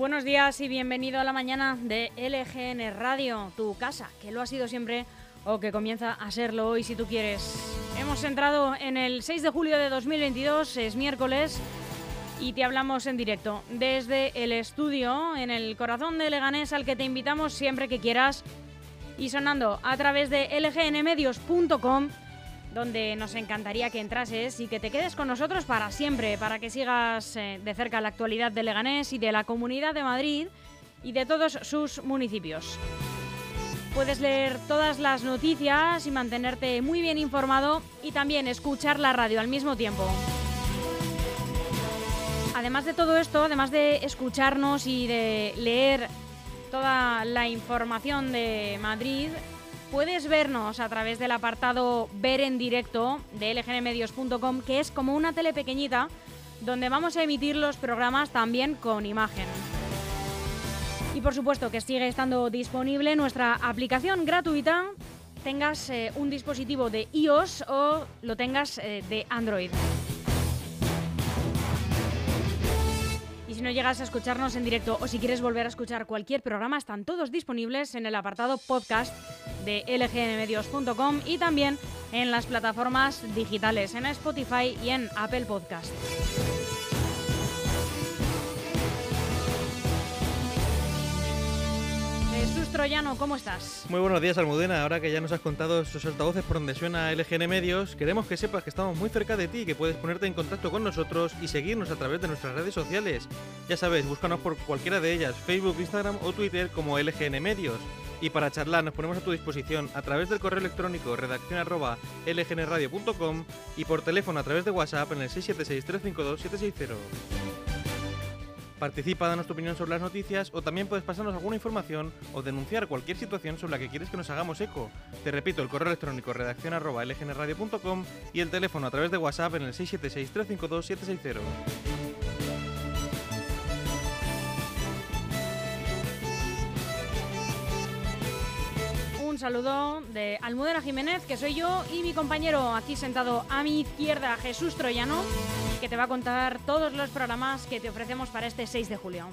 Buenos días y bienvenido a la mañana de LGN Radio, tu casa, que lo ha sido siempre o que comienza a serlo hoy si tú quieres. Hemos entrado en el 6 de julio de 2022, es miércoles, y te hablamos en directo desde el estudio en el corazón de Leganés al que te invitamos siempre que quieras y sonando a través de lgnmedios.com donde nos encantaría que entrases y que te quedes con nosotros para siempre, para que sigas eh, de cerca la actualidad de Leganés y de la Comunidad de Madrid y de todos sus municipios. Puedes leer todas las noticias y mantenerte muy bien informado y también escuchar la radio al mismo tiempo. Además de todo esto, además de escucharnos y de leer toda la información de Madrid, puedes vernos a través del apartado Ver en directo de lgnmedios.com, que es como una tele pequeñita donde vamos a emitir los programas también con imagen. Y por supuesto que sigue estando disponible nuestra aplicación gratuita, tengas eh, un dispositivo de iOS o lo tengas eh, de Android. Y si no llegas a escucharnos en directo o si quieres volver a escuchar cualquier programa, están todos disponibles en el apartado podcast de lgnmedios.com y también en las plataformas digitales, en Spotify y en Apple Podcast. Jesús Troyano, ¿cómo estás? Muy buenos días, Almudena. Ahora que ya nos has contado esos altavoces por donde suena LGN Medios, queremos que sepas que estamos muy cerca de ti, que puedes ponerte en contacto con nosotros y seguirnos a través de nuestras redes sociales. Ya sabes, búscanos por cualquiera de ellas, Facebook, Instagram o Twitter como LGN Medios. Y para charlar nos ponemos a tu disposición a través del correo electrónico redacción y por teléfono a través de WhatsApp en el 676-352-760. Participa, danos tu opinión sobre las noticias o también puedes pasarnos alguna información o denunciar cualquier situación sobre la que quieres que nos hagamos eco. Te repito, el correo electrónico redacción arroba y el teléfono a través de WhatsApp en el 676-352-760. Saludo de Almudena Jiménez, que soy yo, y mi compañero aquí sentado a mi izquierda, Jesús Troyano, que te va a contar todos los programas que te ofrecemos para este 6 de julio.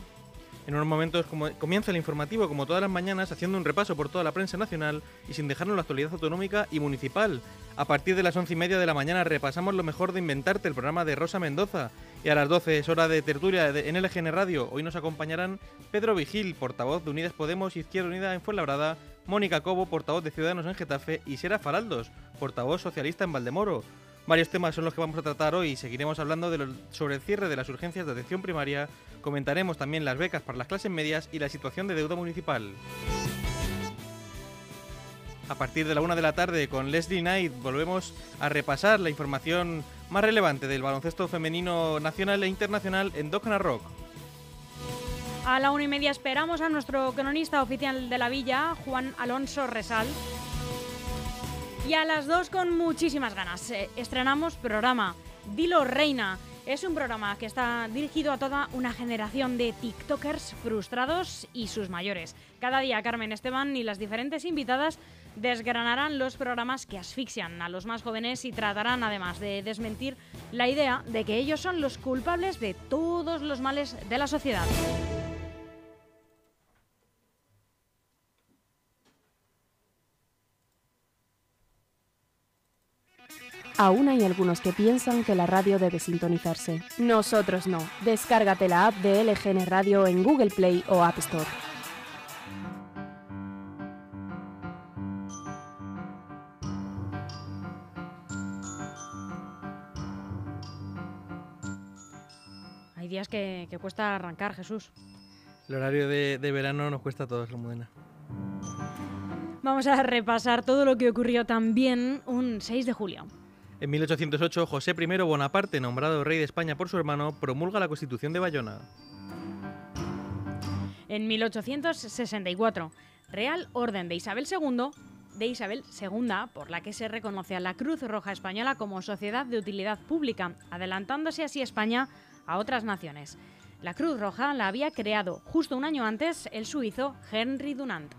En unos momentos comienza el informativo, como todas las mañanas, haciendo un repaso por toda la prensa nacional y sin dejarnos la actualidad autonómica y municipal. A partir de las once y media de la mañana repasamos lo mejor de Inventarte, el programa de Rosa Mendoza. Y a las 12 es hora de tertulia en LGN Radio. Hoy nos acompañarán Pedro Vigil, portavoz de Unidas Podemos Izquierda Unida en Fuenlabrada, Mónica Cobo, portavoz de Ciudadanos en Getafe, y Sera Faraldos, portavoz socialista en Valdemoro. Varios temas son los que vamos a tratar hoy. Seguiremos hablando sobre el cierre de las urgencias de atención primaria. Comentaremos también las becas para las clases medias y la situación de deuda municipal. A partir de la una de la tarde con Leslie Knight volvemos a repasar la información más relevante del baloncesto femenino nacional e internacional en Docna Rock. A la una y media esperamos a nuestro cronista oficial de la villa, Juan Alonso Resal. Y a las dos con muchísimas ganas. eh, estrenamos programa Dilo Reina. Es un programa que está dirigido a toda una generación de TikTokers frustrados y sus mayores. Cada día Carmen Esteban y las diferentes invitadas desgranarán los programas que asfixian a los más jóvenes y tratarán además de desmentir la idea de que ellos son los culpables de todos los males de la sociedad. Aún hay algunos que piensan que la radio debe sintonizarse. Nosotros no. Descárgate la app de LGN Radio en Google Play o App Store. Hay días que, que cuesta arrancar, Jesús. El horario de, de verano nos cuesta a todos, Almudena. Vamos a repasar todo lo que ocurrió también un 6 de julio. En 1808, José I Bonaparte, nombrado rey de España por su hermano, promulga la Constitución de Bayona. En 1864, Real Orden de Isabel II, de Isabel II, por la que se reconoce a la Cruz Roja Española como sociedad de utilidad pública, adelantándose así España a otras naciones. La Cruz Roja la había creado justo un año antes el suizo Henry Dunant.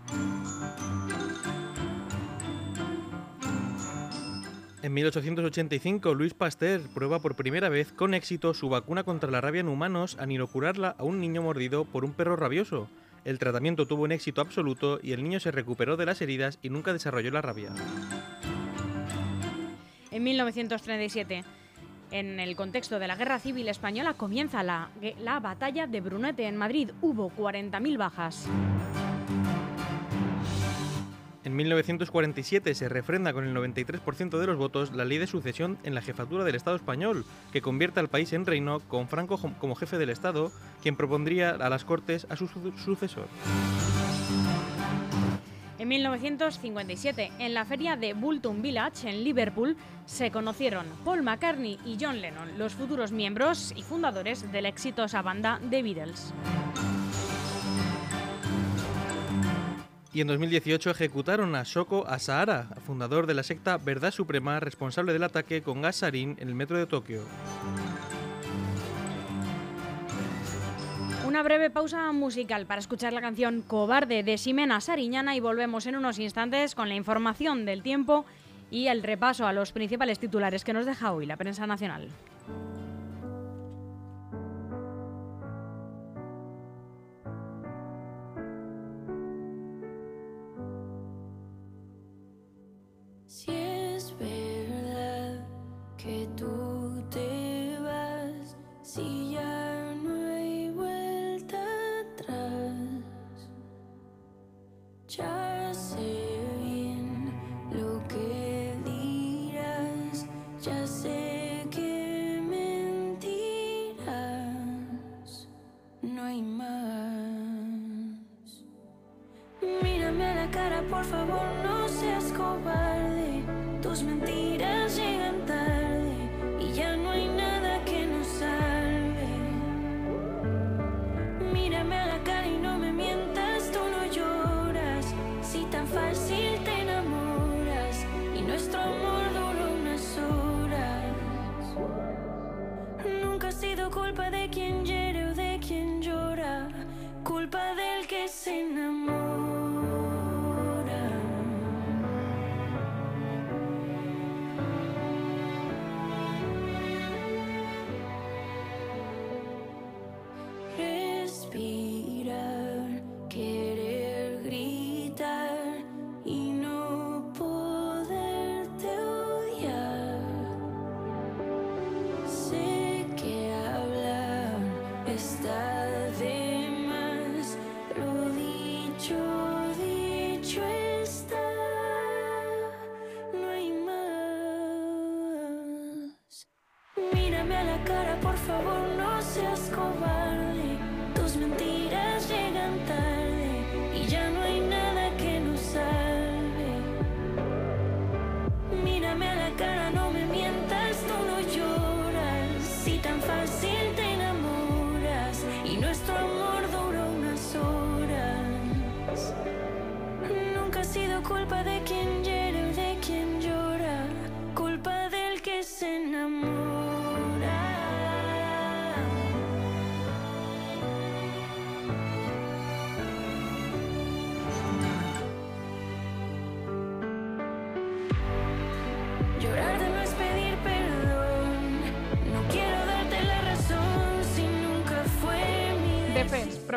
En 1885, Luis Pasteur prueba por primera vez con éxito su vacuna contra la rabia en humanos al inocularla a un niño mordido por un perro rabioso. El tratamiento tuvo un éxito absoluto y el niño se recuperó de las heridas y nunca desarrolló la rabia. En 1937, en el contexto de la Guerra Civil Española, comienza la, la batalla de Brunete en Madrid. Hubo 40.000 bajas. En 1947 se refrenda con el 93% de los votos la ley de sucesión en la jefatura del Estado español, que convierte al país en reino con Franco como jefe del Estado, quien propondría a las Cortes a su sucesor. En 1957, en la feria de Bulton Village, en Liverpool, se conocieron Paul McCartney y John Lennon, los futuros miembros y fundadores de la exitosa banda The Beatles. Y en 2018 ejecutaron a Shoko Asahara, fundador de la secta Verdad Suprema, responsable del ataque con gas sarín en el metro de Tokio. Una breve pausa musical para escuchar la canción Cobarde de Ximena Sariñana y volvemos en unos instantes con la información del tiempo y el repaso a los principales titulares que nos deja hoy la prensa nacional.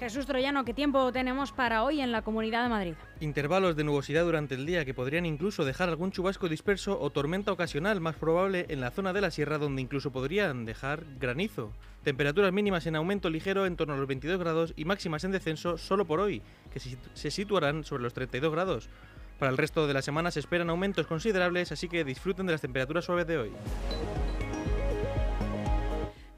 Jesús Troyano, ¿qué tiempo tenemos para hoy en la Comunidad de Madrid? Intervalos de nubosidad durante el día que podrían incluso dejar algún chubasco disperso o tormenta ocasional más probable en la zona de la sierra donde incluso podrían dejar granizo. Temperaturas mínimas en aumento ligero en torno a los 22 grados y máximas en descenso solo por hoy, que se situarán sobre los 32 grados. Para el resto de la semana se esperan aumentos considerables, así que disfruten de las temperaturas suaves de hoy.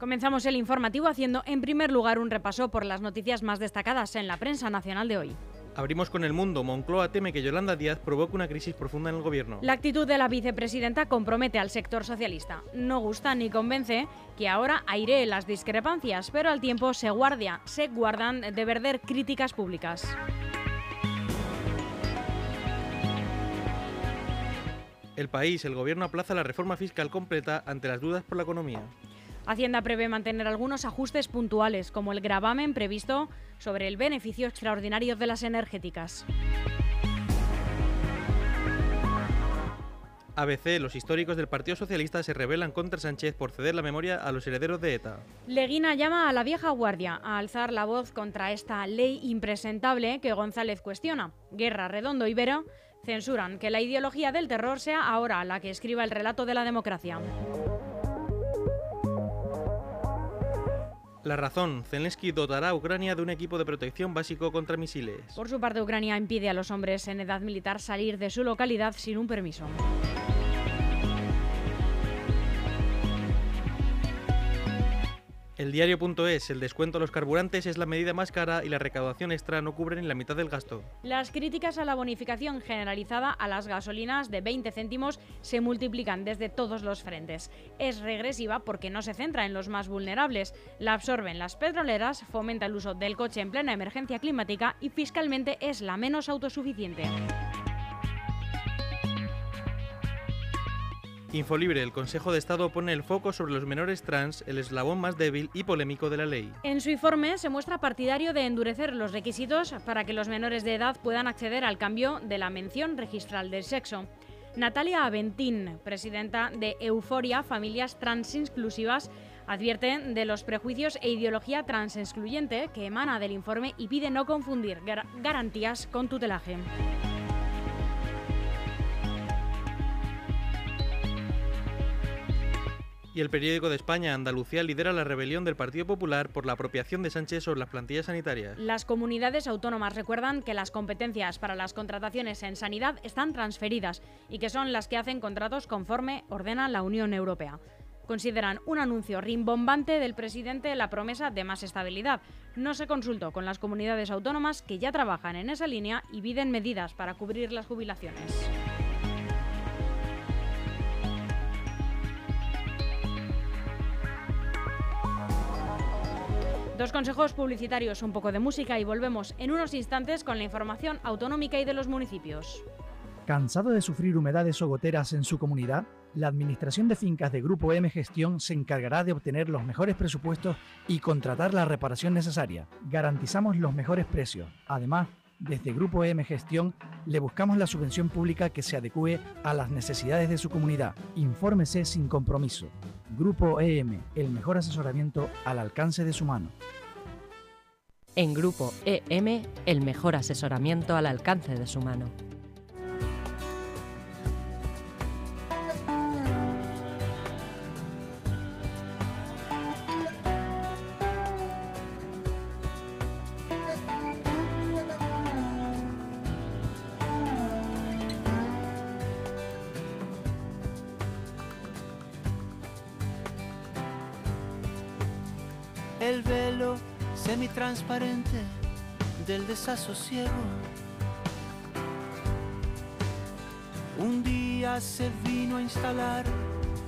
Comenzamos el informativo haciendo en primer lugar un repaso por las noticias más destacadas en la prensa nacional de hoy. Abrimos con el mundo. Moncloa teme que Yolanda Díaz provoque una crisis profunda en el gobierno. La actitud de la vicepresidenta compromete al sector socialista. No gusta ni convence que ahora airee las discrepancias, pero al tiempo se, guardia, se guardan de verder críticas públicas. El país, el gobierno aplaza la reforma fiscal completa ante las dudas por la economía. Hacienda prevé mantener algunos ajustes puntuales, como el gravamen previsto sobre el beneficio extraordinario de las energéticas. ABC, los históricos del Partido Socialista se rebelan contra Sánchez por ceder la memoria a los herederos de ETA. Leguina llama a la vieja guardia a alzar la voz contra esta ley impresentable que González cuestiona. Guerra, Redondo y Vera censuran que la ideología del terror sea ahora la que escriba el relato de la democracia. La razón, Zelensky dotará a Ucrania de un equipo de protección básico contra misiles. Por su parte, Ucrania impide a los hombres en edad militar salir de su localidad sin un permiso. El diario.es, el descuento a los carburantes es la medida más cara y la recaudación extra no cubre ni la mitad del gasto. Las críticas a la bonificación generalizada a las gasolinas de 20 céntimos se multiplican desde todos los frentes. Es regresiva porque no se centra en los más vulnerables, la absorben las petroleras, fomenta el uso del coche en plena emergencia climática y fiscalmente es la menos autosuficiente. Infolibre, el Consejo de Estado pone el foco sobre los menores trans, el eslabón más débil y polémico de la ley. En su informe se muestra partidario de endurecer los requisitos para que los menores de edad puedan acceder al cambio de la mención registral del sexo. Natalia Aventín, presidenta de Euforia Familias Trans Inclusivas, advierte de los prejuicios e ideología trans excluyente que emana del informe y pide no confundir gar garantías con tutelaje. Y el periódico de España, Andalucía, lidera la rebelión del Partido Popular por la apropiación de Sánchez sobre las plantillas sanitarias. Las comunidades autónomas recuerdan que las competencias para las contrataciones en sanidad están transferidas y que son las que hacen contratos conforme ordena la Unión Europea. Consideran un anuncio rimbombante del presidente la promesa de más estabilidad. No se consultó con las comunidades autónomas que ya trabajan en esa línea y piden medidas para cubrir las jubilaciones. Dos consejos publicitarios, un poco de música y volvemos en unos instantes con la información autonómica y de los municipios. ¿Cansado de sufrir humedades o goteras en su comunidad? La Administración de Fincas de Grupo M Gestión se encargará de obtener los mejores presupuestos y contratar la reparación necesaria. Garantizamos los mejores precios. Además, desde Grupo M Gestión le buscamos la subvención pública que se adecue a las necesidades de su comunidad. Infórmese sin compromiso. Grupo EM, el mejor asesoramiento al alcance de su mano. En Grupo EM, el mejor asesoramiento al alcance de su mano. El velo semitransparente del desasosiego. Un día se vino a instalar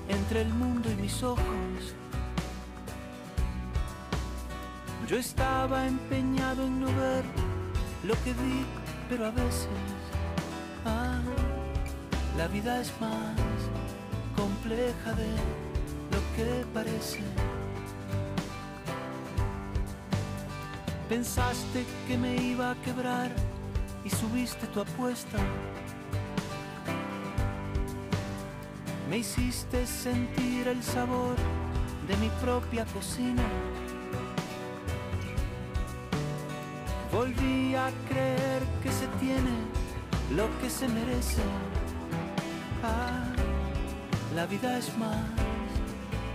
entre el mundo y mis ojos. Yo estaba empeñado en no ver lo que vi, pero a veces ah, la vida es más compleja de lo que parece. Pensaste que me iba a quebrar y subiste tu apuesta. Me hiciste sentir el sabor de mi propia cocina. Volví a creer que se tiene lo que se merece. Ah, la vida es más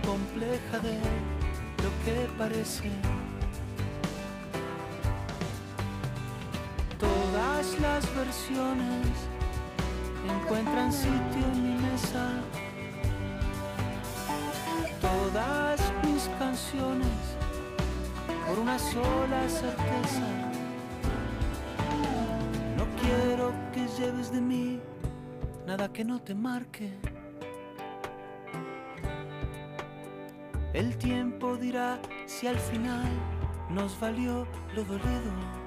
compleja de lo que parece. Todas las versiones encuentran sitio en mi mesa. Todas mis canciones por una sola certeza. quiero que lleves de mí nada que no te marque. El tiempo dirá si al final nos valió lo dolido.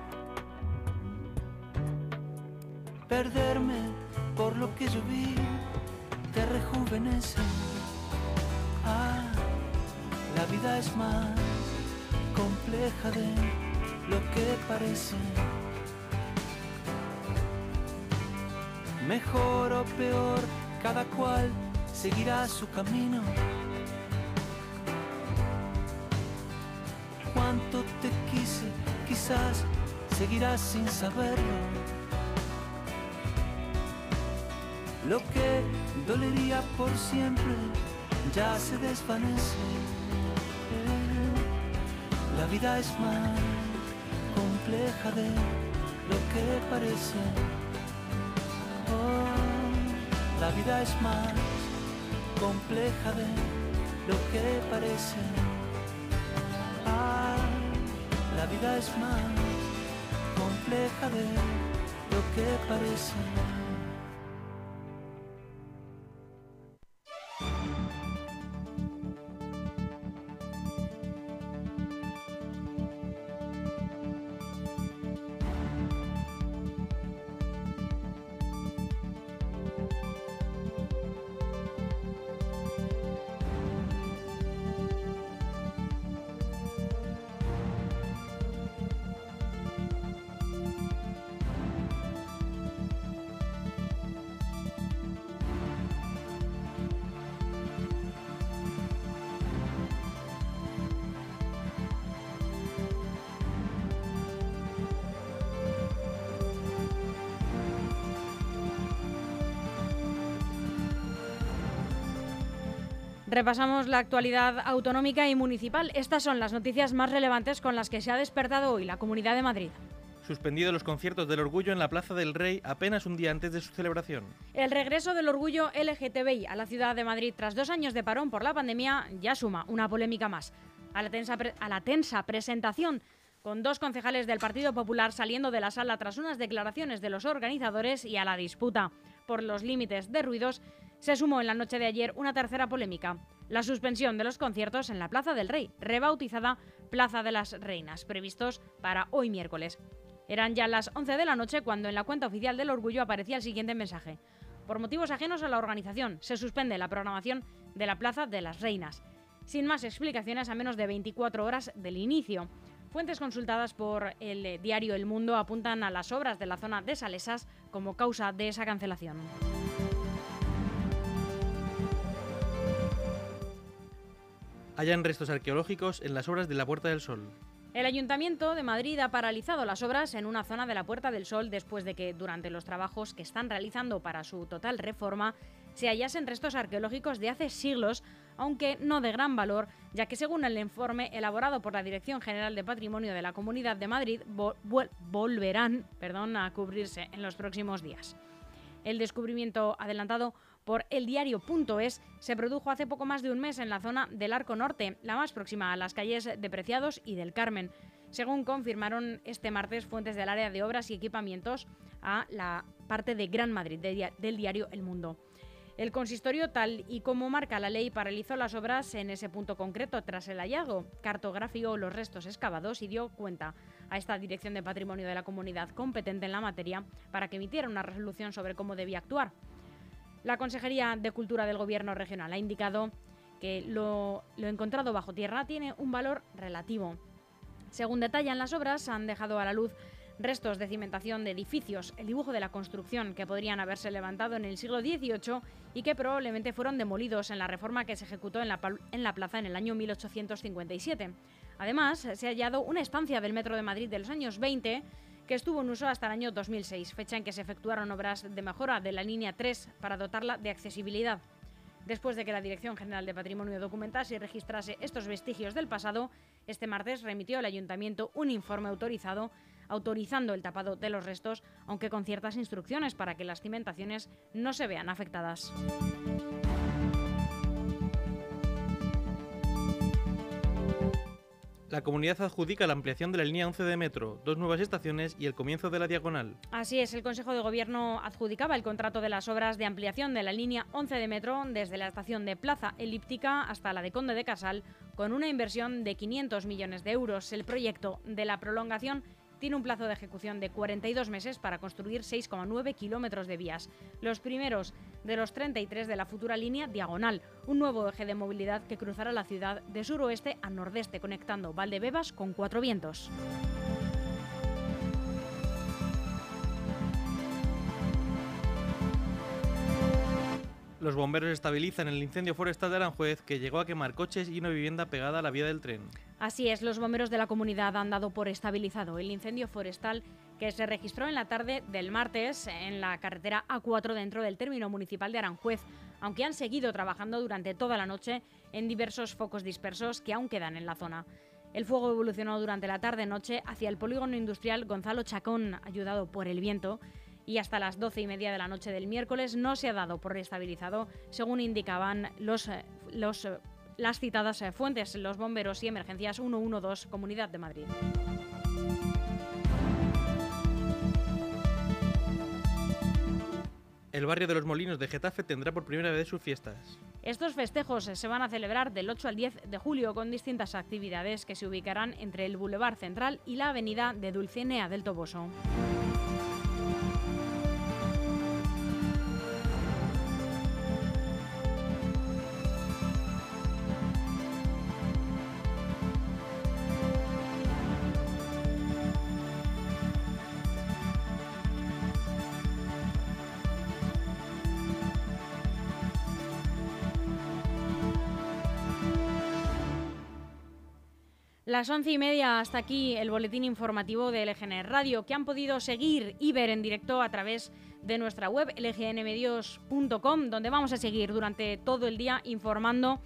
Perderme por lo que yo vi te rejuvenece. Ah, la vida es más compleja de lo que parece. Mejor o peor, cada cual seguirá su camino. Cuánto te quise, quizás seguirás sin saberlo. Lo que dolería por siempre ya se desvanece. La vida es más compleja de lo que parece. Oh, la vida es más compleja de lo que parece. Ah, la vida es más compleja de lo que parece. Repasamos la actualidad autonómica y municipal. Estas son las noticias más relevantes con las que se ha despertado hoy la Comunidad de Madrid. Suspendido los conciertos del Orgullo en la Plaza del Rey apenas un día antes de su celebración. El regreso del orgullo LGTBI a la ciudad de Madrid tras dos años de parón por la pandemia ya suma una polémica más. A la tensa, a la tensa presentación con dos concejales del Partido Popular saliendo de la sala tras unas declaraciones de los organizadores y a la disputa por los límites de ruidos, se sumó en la noche de ayer una tercera polémica, la suspensión de los conciertos en la Plaza del Rey, rebautizada Plaza de las Reinas, previstos para hoy miércoles. Eran ya las 11 de la noche cuando en la cuenta oficial del Orgullo aparecía el siguiente mensaje. Por motivos ajenos a la organización, se suspende la programación de la Plaza de las Reinas, sin más explicaciones a menos de 24 horas del inicio. Fuentes consultadas por el diario El Mundo apuntan a las obras de la zona de Salesas como causa de esa cancelación. Hayan restos arqueológicos en las obras de la Puerta del Sol. El Ayuntamiento de Madrid ha paralizado las obras en una zona de la Puerta del Sol después de que durante los trabajos que están realizando para su total reforma se hallasen restos arqueológicos de hace siglos, aunque no de gran valor, ya que según el informe elaborado por la Dirección General de Patrimonio de la Comunidad de Madrid, volverán perdón, a cubrirse en los próximos días. El descubrimiento adelantado por eldiario.es se produjo hace poco más de un mes en la zona del Arco Norte, la más próxima a las calles de Preciados y del Carmen, según confirmaron este martes fuentes del área de obras y equipamientos a la parte de Gran Madrid del diario El Mundo. El consistorio, tal y como marca la ley, paralizó las obras en ese punto concreto tras el hallazgo, cartografió los restos excavados y dio cuenta a esta Dirección de Patrimonio de la Comunidad competente en la materia para que emitiera una resolución sobre cómo debía actuar. La Consejería de Cultura del Gobierno Regional ha indicado que lo, encontrado bajo tierra tiene un valor relativo. Según detallan las obras, han dejado a la luz restos de cimentación de edificios, el dibujo de la construcción que podrían haberse levantado en el siglo XVIII y que probablemente fueron demolidos en la reforma que se ejecutó en la, en la plaza en el año 1857. Además, se ha hallado una estancia del Metro de Madrid de los años 20 que estuvo en uso hasta el año 2006, fecha en que se efectuaron obras de mejora de la línea 3 para dotarla de accesibilidad. Después de que la Dirección General de Patrimonio documentase y registrase estos vestigios del pasado, este martes remitió al Ayuntamiento un informe autorizado autorizando el tapado de los restos, aunque con ciertas instrucciones para que las cimentaciones no se vean afectadas. La comunidad adjudica la ampliación de la línea 11 de metro, dos nuevas estaciones y el comienzo de la diagonal. Así es, el Consejo de Gobierno adjudicaba el contrato de las obras de ampliación de la línea 11 de metro desde la estación de Plaza Elíptica hasta la de Conde de Casal, con una inversión de 500 millones de euros. El proyecto de la prolongación tiene un plazo de ejecución de 42 meses para construir 6,9 kilómetros de vías, los primeros de los 33 de la futura línea diagonal, un nuevo eje de movilidad que cruzará la ciudad de suroeste a nordeste, conectando Valdebebas con Cuatro Vientos. Los bomberos estabilizan el incendio forestal de Aranjuez que llegó a quemar coches y una vivienda pegada a la vía del tren. Así es, los bomberos de la comunidad han dado por estabilizado el incendio forestal que se registró en la tarde del martes en la carretera A4 dentro del término municipal de Aranjuez, aunque han seguido trabajando durante toda la noche en diversos focos dispersos que aún quedan en la zona. El fuego evolucionó durante la tarde-noche hacia el polígono industrial Gonzalo Chacón, ayudado por el viento, y hasta las doce y media de la noche del miércoles no se ha dado por estabilizado, según indicaban los, eh, los, eh, las citadas eh, fuentes, los bomberos y emergencias 112 Comunidad de Madrid. El barrio de los Molinos de Getafe tendrá por primera vez sus fiestas. Estos festejos se van a celebrar del 8 al 10 de julio con distintas actividades que se ubicarán entre el Boulevard Central y la avenida de Dulcinea del Toboso. Las once y media hasta aquí el boletín informativo de LGN Radio, que han podido seguir y ver en directo a través de nuestra web lgnmedios.com, donde vamos a seguir durante todo el día informando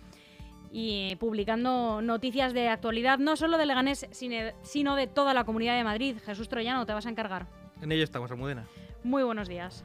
y publicando noticias de actualidad, no solo de Leganés, sino de toda la comunidad de Madrid. Jesús Troyano, te vas a encargar. En ello estamos, Almudena. Muy buenos días.